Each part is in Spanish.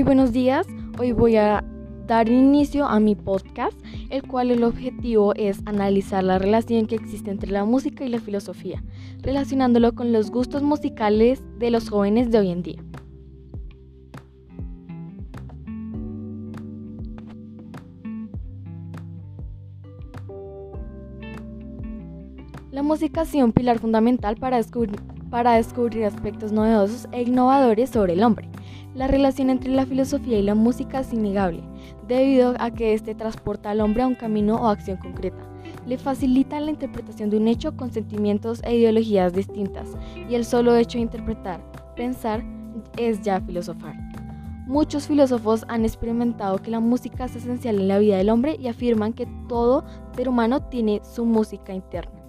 Muy buenos días, hoy voy a dar inicio a mi podcast, el cual el objetivo es analizar la relación que existe entre la música y la filosofía, relacionándolo con los gustos musicales de los jóvenes de hoy en día. La música ha sido un pilar fundamental para descubrir, para descubrir aspectos novedosos e innovadores sobre el hombre. La relación entre la filosofía y la música es innegable, debido a que éste transporta al hombre a un camino o acción concreta. Le facilita la interpretación de un hecho con sentimientos e ideologías distintas, y el solo hecho de interpretar, pensar, es ya filosofar. Muchos filósofos han experimentado que la música es esencial en la vida del hombre y afirman que todo ser humano tiene su música interna.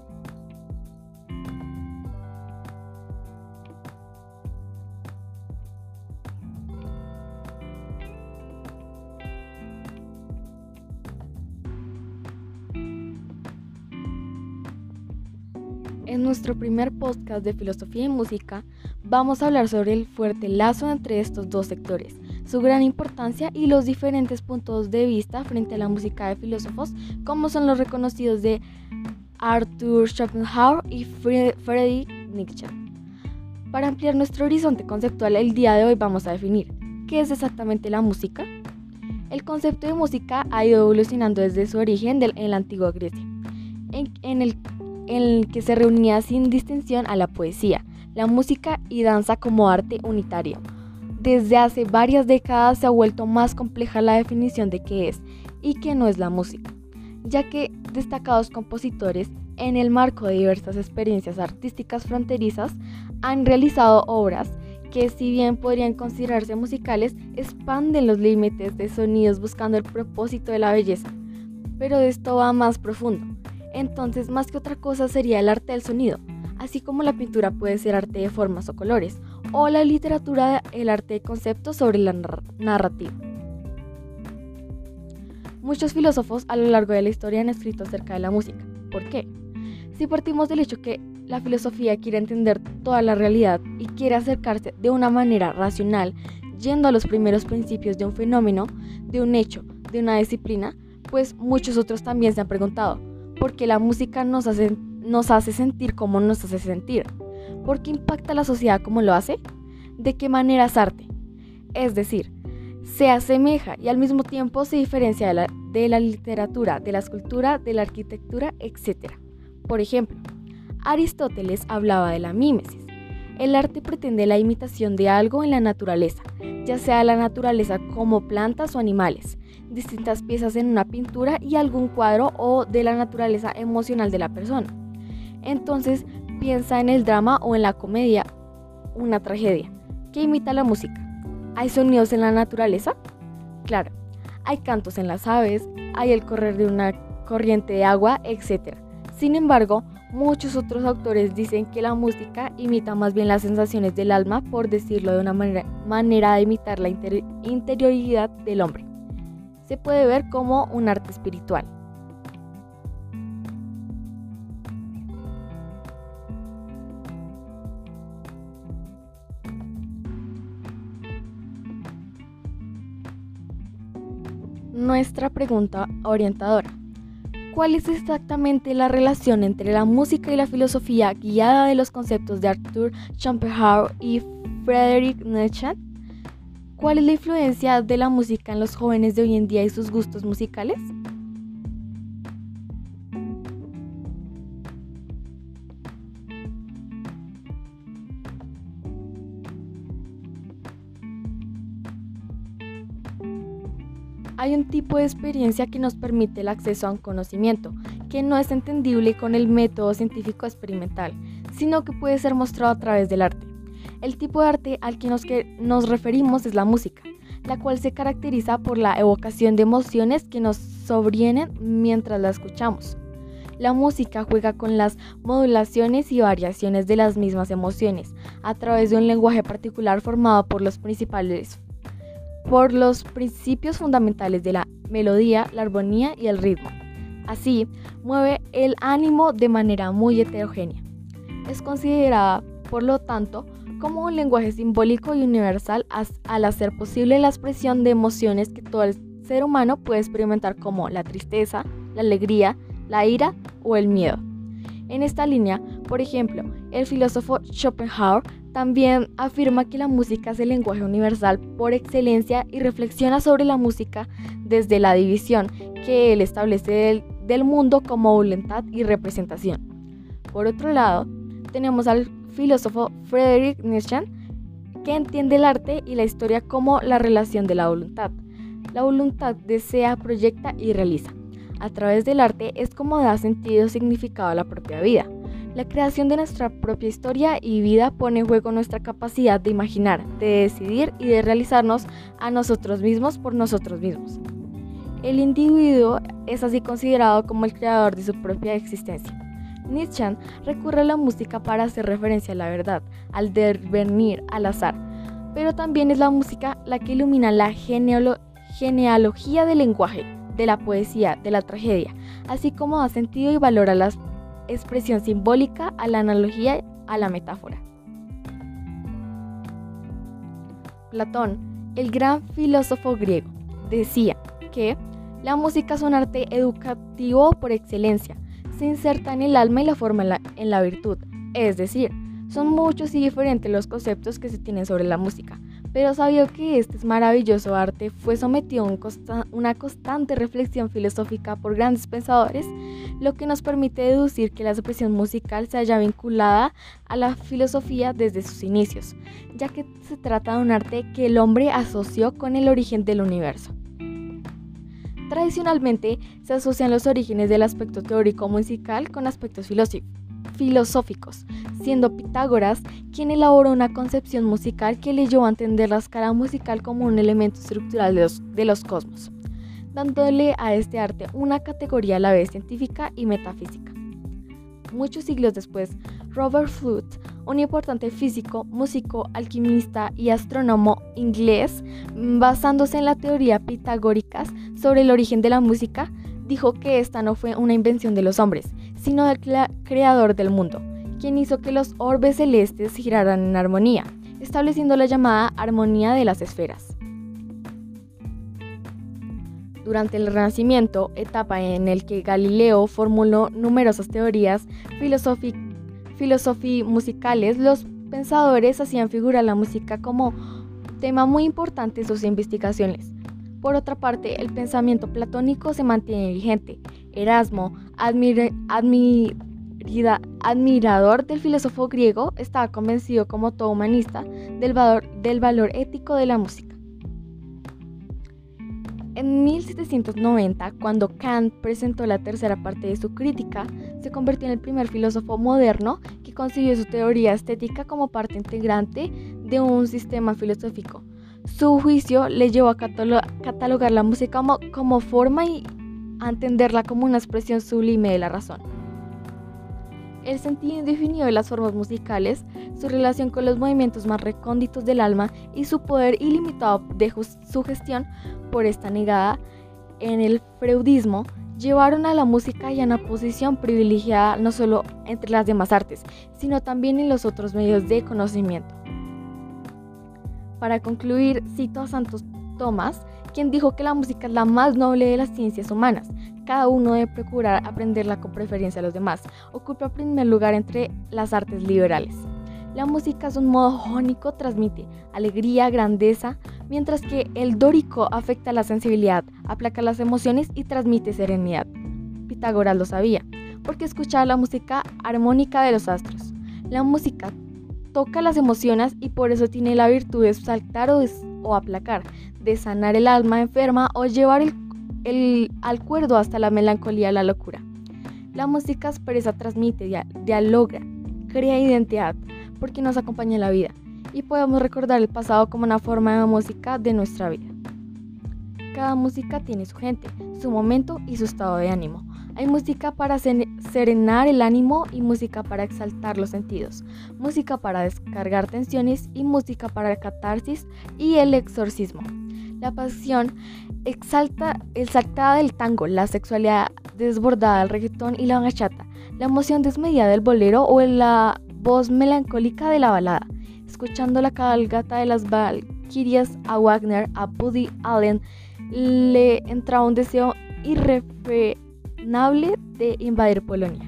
En nuestro primer podcast de filosofía y música vamos a hablar sobre el fuerte lazo entre estos dos sectores, su gran importancia y los diferentes puntos de vista frente a la música de filósofos como son los reconocidos de Arthur Schopenhauer y Friedrich Nietzsche. Para ampliar nuestro horizonte conceptual el día de hoy vamos a definir qué es exactamente la música. El concepto de música ha ido evolucionando desde su origen en la antigua Grecia. En, el en el que se reunía sin distinción a la poesía, la música y danza como arte unitario. Desde hace varias décadas se ha vuelto más compleja la definición de qué es y qué no es la música, ya que destacados compositores, en el marco de diversas experiencias artísticas fronterizas, han realizado obras que si bien podrían considerarse musicales, expanden los límites de sonidos buscando el propósito de la belleza. Pero esto va más profundo entonces, más que otra cosa sería el arte del sonido, así como la pintura puede ser arte de formas o colores, o la literatura el arte de conceptos sobre la narrativa. Muchos filósofos a lo largo de la historia han escrito acerca de la música. ¿Por qué? Si partimos del hecho que la filosofía quiere entender toda la realidad y quiere acercarse de una manera racional, yendo a los primeros principios de un fenómeno, de un hecho, de una disciplina, pues muchos otros también se han preguntado, porque la música nos hace, sentir como nos hace sentir. ¿Por qué impacta la sociedad como lo hace? ¿De qué manera es arte? Es decir, se asemeja y al mismo tiempo se diferencia de la, de la literatura, de la escultura, de la arquitectura, etc. Por ejemplo, Aristóteles hablaba de la mímesis. El arte pretende la imitación de algo en la naturaleza, ya sea la naturaleza como plantas o animales, distintas piezas en una pintura y algún cuadro o de la naturaleza emocional de la persona. Entonces piensa en el drama o en la comedia, una tragedia, que imita la música. ¿Hay sonidos en la naturaleza? Claro, hay cantos en las aves, hay el correr de una corriente de agua, etc. Sin embargo, muchos otros autores dicen que la música imita más bien las sensaciones del alma, por decirlo de una manera, manera de imitar la interioridad del hombre se puede ver como un arte espiritual. Nuestra pregunta orientadora. ¿Cuál es exactamente la relación entre la música y la filosofía guiada de los conceptos de Arthur Schopenhauer y Friedrich Nietzsche? ¿Cuál es la influencia de la música en los jóvenes de hoy en día y sus gustos musicales? Hay un tipo de experiencia que nos permite el acceso a un conocimiento, que no es entendible con el método científico experimental, sino que puede ser mostrado a través del arte. El tipo de arte al que nos, referimos es la música, la cual se caracteriza por la evocación de emociones que nos sobrevienen mientras la escuchamos. La música juega con las modulaciones y variaciones de las mismas emociones a través de un lenguaje particular formado por los principales por los principios fundamentales de la melodía, la armonía y el ritmo. Así, mueve el ánimo de manera muy heterogénea. Es considerada, por lo tanto, como un lenguaje simbólico y universal al hacer posible la expresión de emociones que todo el ser humano puede experimentar como la tristeza, la alegría, la ira o el miedo. En esta línea, por ejemplo, el filósofo Schopenhauer también afirma que la música es el lenguaje universal por excelencia y reflexiona sobre la música desde la división que él establece del, mundo como voluntad y representación. Por otro lado, tenemos al filósofo Friedrich Nietzsche, que entiende el arte y la historia como la relación de la voluntad. La voluntad desea, proyecta y realiza. A través del arte es como da sentido y significado a la propia vida. La creación de nuestra propia historia y vida pone en juego nuestra capacidad de imaginar, de decidir y de realizarnos a nosotros mismos por nosotros mismos. El individuo es así considerado como el creador de su propia existencia. Nietzsche recurre a la música para hacer referencia a la verdad, al devenir, al azar, pero también es la música la que ilumina la genealogía del lenguaje, de la poesía, de la tragedia, así como da sentido y valor a las expresión simbólica, a la analogía, a la metáfora. Platón, el gran filósofo griego, decía que la música es un arte educativo por excelencia, se inserta en el alma y la forma en la, virtud, es decir, son muchos y diferentes los conceptos que se tienen sobre la música, pero sabía que este maravilloso arte fue sometido a una constante reflexión filosófica por grandes pensadores, lo que nos permite deducir que la expresión musical se haya vinculada a la filosofía desde sus inicios, ya que se trata de un arte que el hombre asoció con el origen del universo. Tradicionalmente se asocian los orígenes del aspecto teórico musical con aspectos filosóficos siendo Pitágoras quien elaboró una concepción musical que le llevó a entender la escala musical como un elemento estructural de los, de los cosmos, dándole a este arte una categoría a la vez científica y metafísica. Muchos siglos después, Robert Fludd, un importante físico, músico, alquimista y astrónomo inglés, basándose en la teoría pitagórica sobre el origen de la música, dijo que esta no fue una invención de los hombres, sino del creador del mundo, quien hizo que los orbes celestes giraran en armonía, estableciendo la llamada armonía de las esferas. Durante el Renacimiento, etapa en la que Galileo formuló numerosas teorías filosóficas musicales, los pensadores hacían figurar la música como tema muy importante en sus investigaciones. Por otra parte, el pensamiento platónico se mantiene vigente, Erasmo, admirador del filósofo griego, estaba convencido como todo humanista del valor ético de la música. En 1790, cuando Kant presentó la tercera parte de su crítica, se convirtió en el primer filósofo moderno que concibió su teoría estética como parte integrante de un sistema filosófico. Su juicio le llevó a catalogar la música como, como forma y a entenderla como una expresión sublime de la razón. El sentido indefinido de las formas musicales, su relación con los movimientos más recónditos del alma y su poder ilimitado de sugestión por esta negada en el freudismo llevaron a la música ya a una posición privilegiada no solo entre las demás artes, sino también en los otros medios de conocimiento. Para concluir, cito a Santos Tomás, quien dijo que la música es la más noble de las ciencias humanas. Cada uno debe procurar aprenderla con preferencia a los demás. Ocupa primer lugar entre las artes liberales. La música es un modo jónico, transmite alegría, grandeza, mientras que el dórico afecta la sensibilidad, aplaca las emociones y transmite serenidad. Pitágoras lo sabía, porque escuchaba la música armónica de los astros. La música toca las emociones y por eso tiene la virtud de saltar o, o aplacar, de sanar el alma enferma o llevar el, al cuerdo hasta la melancolía, la locura. La música expresa, transmite, dialoga, crea identidad, porque nos acompaña en la vida y podemos recordar el pasado como una forma de música de nuestra vida. Cada música tiene su gente, su momento y su estado de ánimo. Hay música para serenar el ánimo y música para exaltar los sentidos, música para descargar tensiones y música para catarsis y el exorcismo. La pasión exalta, exaltada del tango, la sexualidad desbordada del reggaetón y la bachata, la emoción desmedida del bolero o la voz melancólica de la balada. Escuchando la cabalgata de las Valkyrias a Wagner, a Buddy Allen, le entraba un deseo irrefrenable de invadir Polonia.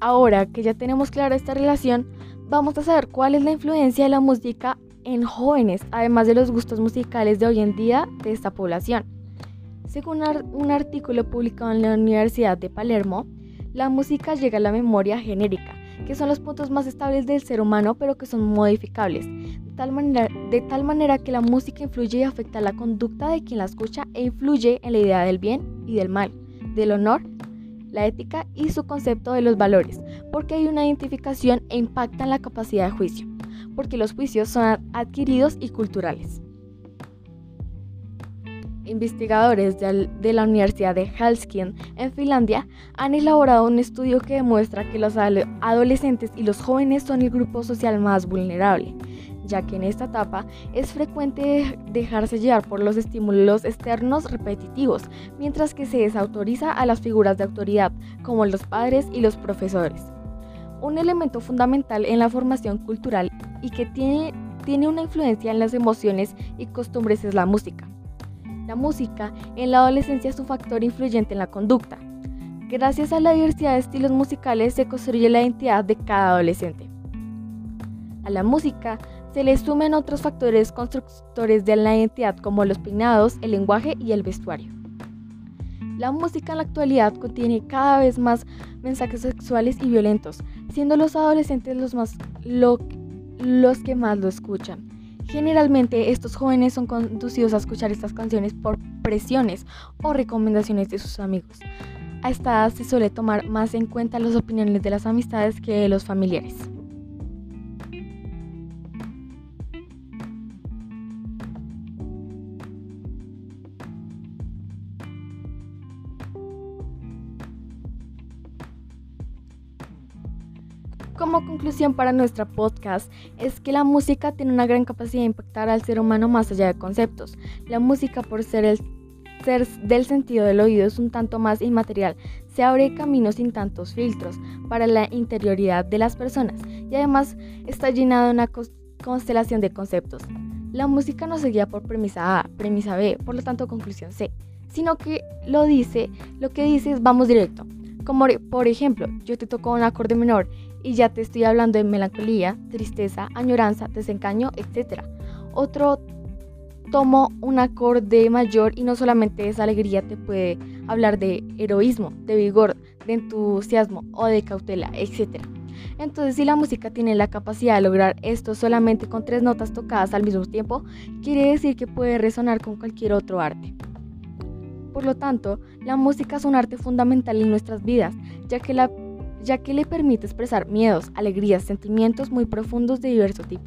Ahora que ya tenemos clara esta relación, vamos a saber cuál es la influencia de la música en jóvenes, además de los gustos musicales de hoy en día de esta población. Según un artículo publicado en la Universidad de Palermo, la música llega a la memoria genérica, que son los puntos más estables del ser humano pero que son modificables, de tal manera, que la música influye y afecta la conducta de quien la escucha e influye en la idea del bien y del mal, del honor la ética y su concepto de los valores, porque hay una identificación e impacta en la capacidad de juicio, porque los juicios son adquiridos y culturales. Investigadores de la Universidad de Helsinki en Finlandia han elaborado un estudio que demuestra que los adolescentes y los jóvenes son el grupo social más vulnerable, ya que en esta etapa es frecuente dejarse llevar por los estímulos externos repetitivos, mientras que se desautoriza a las figuras de autoridad, como los padres y los profesores. Un elemento fundamental en la formación cultural y que tiene, tiene una influencia en las emociones y costumbres es la música. La música en la adolescencia es un factor influyente en la conducta. Gracias a la diversidad de estilos musicales se construye la identidad de cada adolescente. A la música se le sumen otros factores constructores de la identidad como los peinados, el lenguaje y el vestuario. La música en la actualidad contiene cada vez más mensajes sexuales y violentos, siendo los adolescentes los, más, los que más lo escuchan. Generalmente estos jóvenes son conducidos a escuchar estas canciones por presiones o recomendaciones de sus amigos. A esta edad se suele tomar más en cuenta las opiniones de las amistades que de los familiares. Como conclusión para nuestra podcast es que la música tiene una gran capacidad de impactar al ser humano más allá de conceptos. La música por ser el ser del sentido del oído es un tanto más inmaterial, se abre caminos sin tantos filtros para la interioridad de las personas y además está llena de una constelación de conceptos. La música no se guía por premisa A, premisa B, por lo tanto conclusión C, sino que lo dice, lo que dice es vamos directo. Como por ejemplo, yo te toco un acorde menor y ya te estoy hablando de melancolía, tristeza, añoranza, desengaño, etc. Otro tomo un acorde mayor y no solamente esa alegría te puede hablar de heroísmo, de vigor, de entusiasmo o de cautela, etc. Entonces, si la música tiene la capacidad de lograr esto solamente con tres notas tocadas al mismo tiempo, quiere decir que puede resonar con cualquier otro arte. Por lo tanto, la música es un arte fundamental en nuestras vidas, ya que la ya que le permite expresar miedos, alegrías, sentimientos muy profundos de diverso tipo.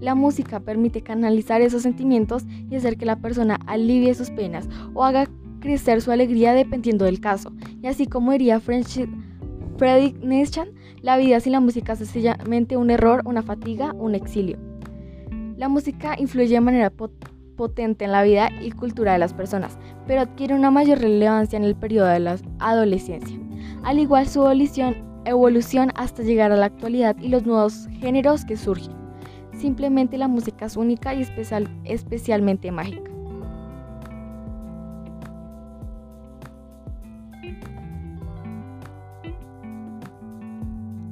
La música permite canalizar esos sentimientos y hacer que la persona alivie sus penas o haga crecer su alegría dependiendo del caso. Y así como diría Frederick Nietzsche, la vida sin la música es sencillamente un error, una fatiga, un exilio. La música influye de manera potente en la vida y cultura de las personas, pero adquiere una mayor relevancia en el periodo de la adolescencia. Al igual su evolución evolución hasta llegar a la actualidad y los nuevos géneros que surgen. Simplemente la música es única y especial, especialmente mágica.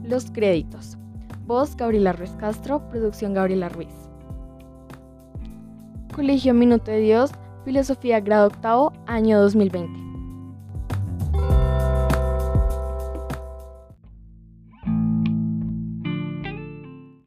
Los créditos. Voz Gabriela Ruiz Castro, producción Gabriela Ruiz. Colegio Minuto de Dios, Filosofía Grado Octavo, año 2020.